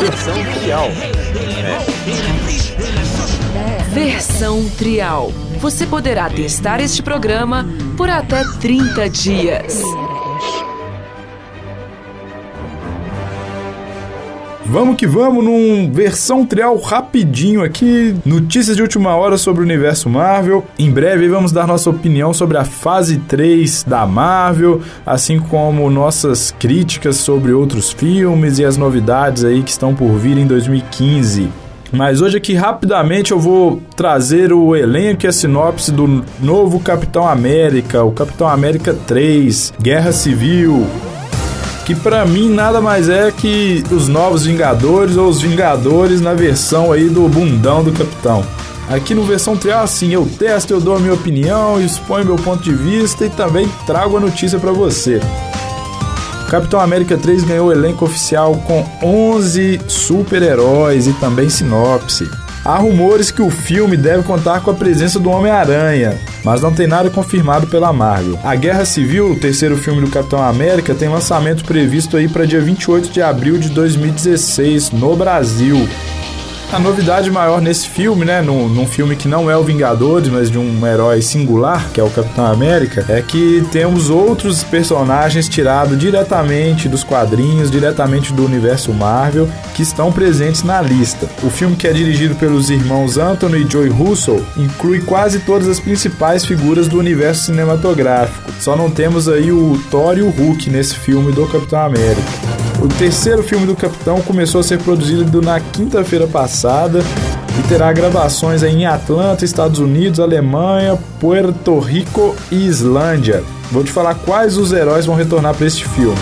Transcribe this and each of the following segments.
Versão Trial. Versão Trial. Você poderá testar este programa por até 30 dias. Vamos que vamos num versão trial rapidinho aqui, notícias de última hora sobre o universo Marvel. Em breve vamos dar nossa opinião sobre a fase 3 da Marvel, assim como nossas críticas sobre outros filmes e as novidades aí que estão por vir em 2015. Mas hoje aqui rapidamente eu vou trazer o elenco e a sinopse do novo Capitão América, o Capitão América 3, Guerra Civil que para mim nada mais é que os novos Vingadores ou os Vingadores na versão aí do bundão do Capitão. Aqui no versão trial, assim, eu testo, eu dou a minha opinião, exponho meu ponto de vista e também trago a notícia para você. Capitão América 3 ganhou o elenco oficial com 11 super-heróis e também sinopse. Há rumores que o filme deve contar com a presença do Homem-Aranha, mas não tem nada confirmado pela Marvel. A Guerra Civil, o terceiro filme do Capitão América, tem lançamento previsto aí para dia 28 de abril de 2016 no Brasil. A novidade maior nesse filme, né, num, num, filme que não é o Vingadores, mas de um herói singular, que é o Capitão América, é que temos outros personagens tirados diretamente dos quadrinhos, diretamente do universo Marvel, que estão presentes na lista. O filme, que é dirigido pelos irmãos Anthony e Joy Russell, inclui quase todas as principais figuras do universo cinematográfico. Só não temos aí o Thor e o Hulk nesse filme do Capitão América. O terceiro filme do Capitão começou a ser produzido na quinta-feira passada e terá gravações em Atlanta, Estados Unidos, Alemanha, Puerto Rico e Islândia. Vou te falar quais os heróis vão retornar para este filme.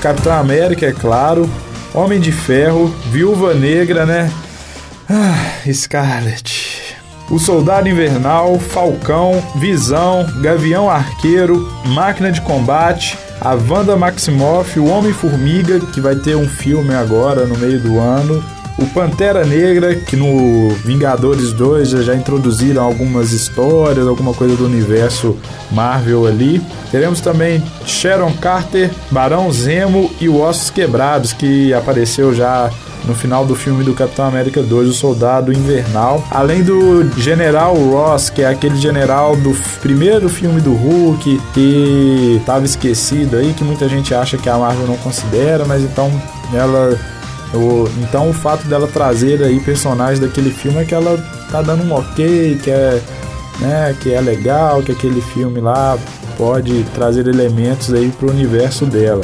Capitão América, é claro, Homem de Ferro, Viúva Negra, né? Ah, Scarlet. O Soldado Invernal, Falcão, Visão, Gavião Arqueiro, Máquina de Combate, a Wanda Maximoff, o Homem-Formiga, que vai ter um filme agora no meio do ano, o Pantera Negra, que no Vingadores 2 já, introduziram algumas histórias, alguma coisa do universo Marvel ali. Teremos também Sharon Carter, Barão Zemo e o Ossos Quebrados, que apareceu já no final do filme do Capitão América 2, o Soldado Invernal, além do General Ross, que é aquele general do primeiro filme do Hulk, que estava esquecido aí, que muita gente acha que a Marvel não considera, mas então ela o, então o fato dela trazer aí personagens daquele filme é que ela tá dando um ok, que é, né, que é legal, que aquele filme lá pode trazer elementos aí pro universo dela.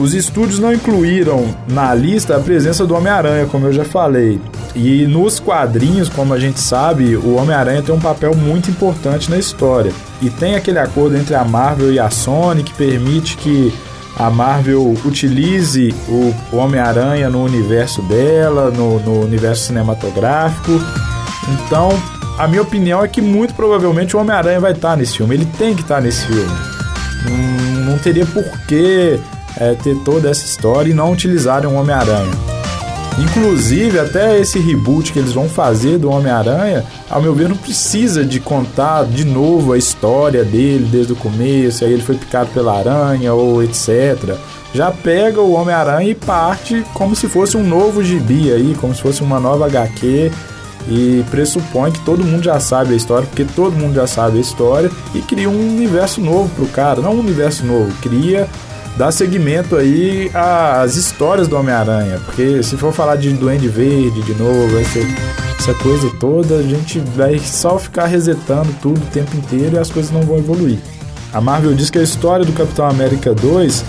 Os estúdios não incluíram na lista a presença do Homem-Aranha, como eu já falei. E nos quadrinhos, como a gente sabe, o Homem-Aranha tem um papel muito importante na história. E tem aquele acordo entre a Marvel e a Sony que permite que a Marvel utilize o Homem-Aranha no universo dela, no, no universo cinematográfico. Então, a minha opinião é que muito provavelmente o Homem-Aranha vai estar nesse filme. Ele tem que estar nesse filme. Não, não teria porquê é, ter toda essa história e não utilizarem o Homem-Aranha. Inclusive, até esse reboot que eles vão fazer do Homem-Aranha, ao meu ver, não precisa de contar de novo a história dele desde o começo, aí ele foi picado pela aranha ou etc. Já pega o Homem-Aranha e parte como se fosse um novo gibi aí, como se fosse uma nova HQ e pressupõe que todo mundo já sabe a história, porque todo mundo já sabe a história e cria um universo novo pro cara, não um universo novo, cria dá seguimento aí às histórias do Homem-Aranha, porque se for falar de Duende Verde de novo, essa, essa coisa toda, a gente vai só ficar resetando tudo o tempo inteiro e as coisas não vão evoluir. A Marvel diz que a história do Capitão América 2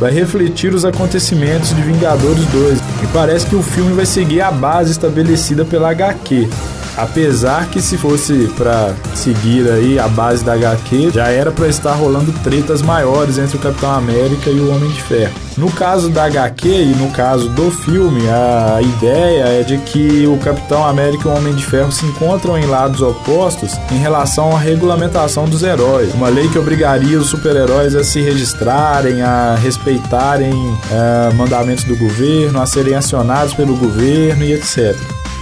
vai refletir os acontecimentos de Vingadores 2 e parece que o filme vai seguir a base estabelecida pela HQ. Apesar que se fosse para seguir aí a base da HQ, já era para estar rolando tretas maiores entre o Capitão América e o Homem de Ferro. No caso da HQ e no caso do filme, a ideia é de que o Capitão América e o Homem de Ferro se encontram em lados opostos em relação à regulamentação dos heróis. Uma lei que obrigaria os super-heróis a se registrarem, a respeitarem uh, mandamentos do governo, a serem acionados pelo governo e etc.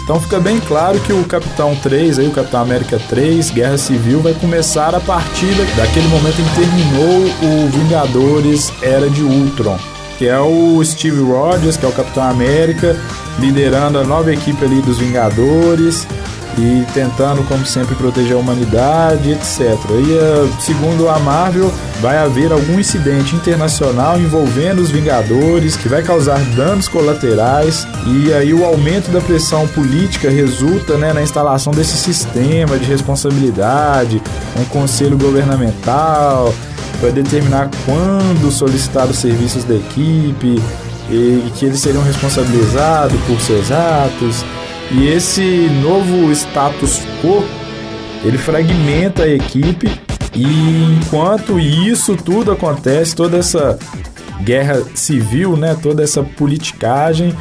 Então fica bem claro que o Capitão 3, aí, o Capitão América 3, Guerra Civil, vai começar a partir daquele momento em que terminou o Vingadores Era de Ultron. que é o Steve Rogers, que é o Capitão América, liderando a nova equipe ali dos Vingadores e tentando, como sempre, proteger a humanidade, etc. E eh, segundo a Marvel, vai haver algum incidente internacional envolvendo os Vingadores que vai causar danos colaterais e aí o aumento da pressão política resulta né, na instalação desse sistema de responsabilidade, um conselho governamental para determinar quando solicitar os serviços da equipe e que eles seriam responsabilizados por seus atos. E esse novo status quo, ele fragmenta a equipe. E enquanto isso tudo acontece, toda essa guerra civil, né, toda essa politicagem,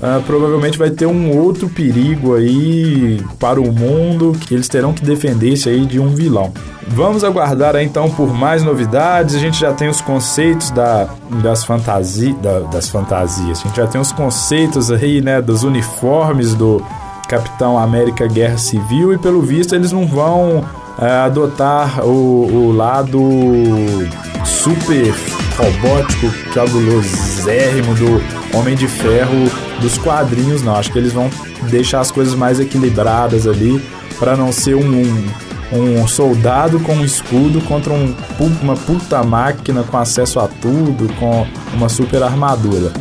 uh, provavelmente vai ter um outro perigo aí para o mundo que eles terão que defender-se aí de um vilão. Vamos aguardar aí, então por mais novidades. A gente já tem os conceitos da, das, fantasi, da, das fantasias. A gente já tem os conceitos aí, né, dos uniformes do Capitão América Guerra Civil e pelo visto eles não vão é, adotar o, o lado super robótico, cabulosérrimo do Homem de Ferro dos quadrinhos, não. Acho que eles vão deixar as coisas mais equilibradas ali para não ser um, um, um, soldado com um escudo contra um, uma puta máquina com acesso a tudo, com uma super armadura.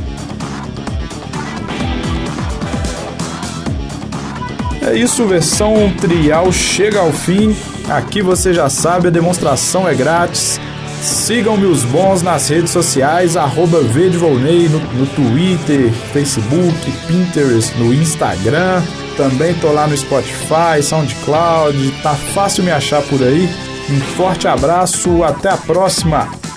É isso, versão trial chega ao fim. Aqui você já sabe, a demonstração é grátis. Sigam-me os bons nas redes sociais, arroba Volney, no, no Twitter, Facebook, Pinterest, no Instagram. Também tô lá no Spotify, SoundCloud, tá fácil me achar por aí. Um forte abraço, até a próxima!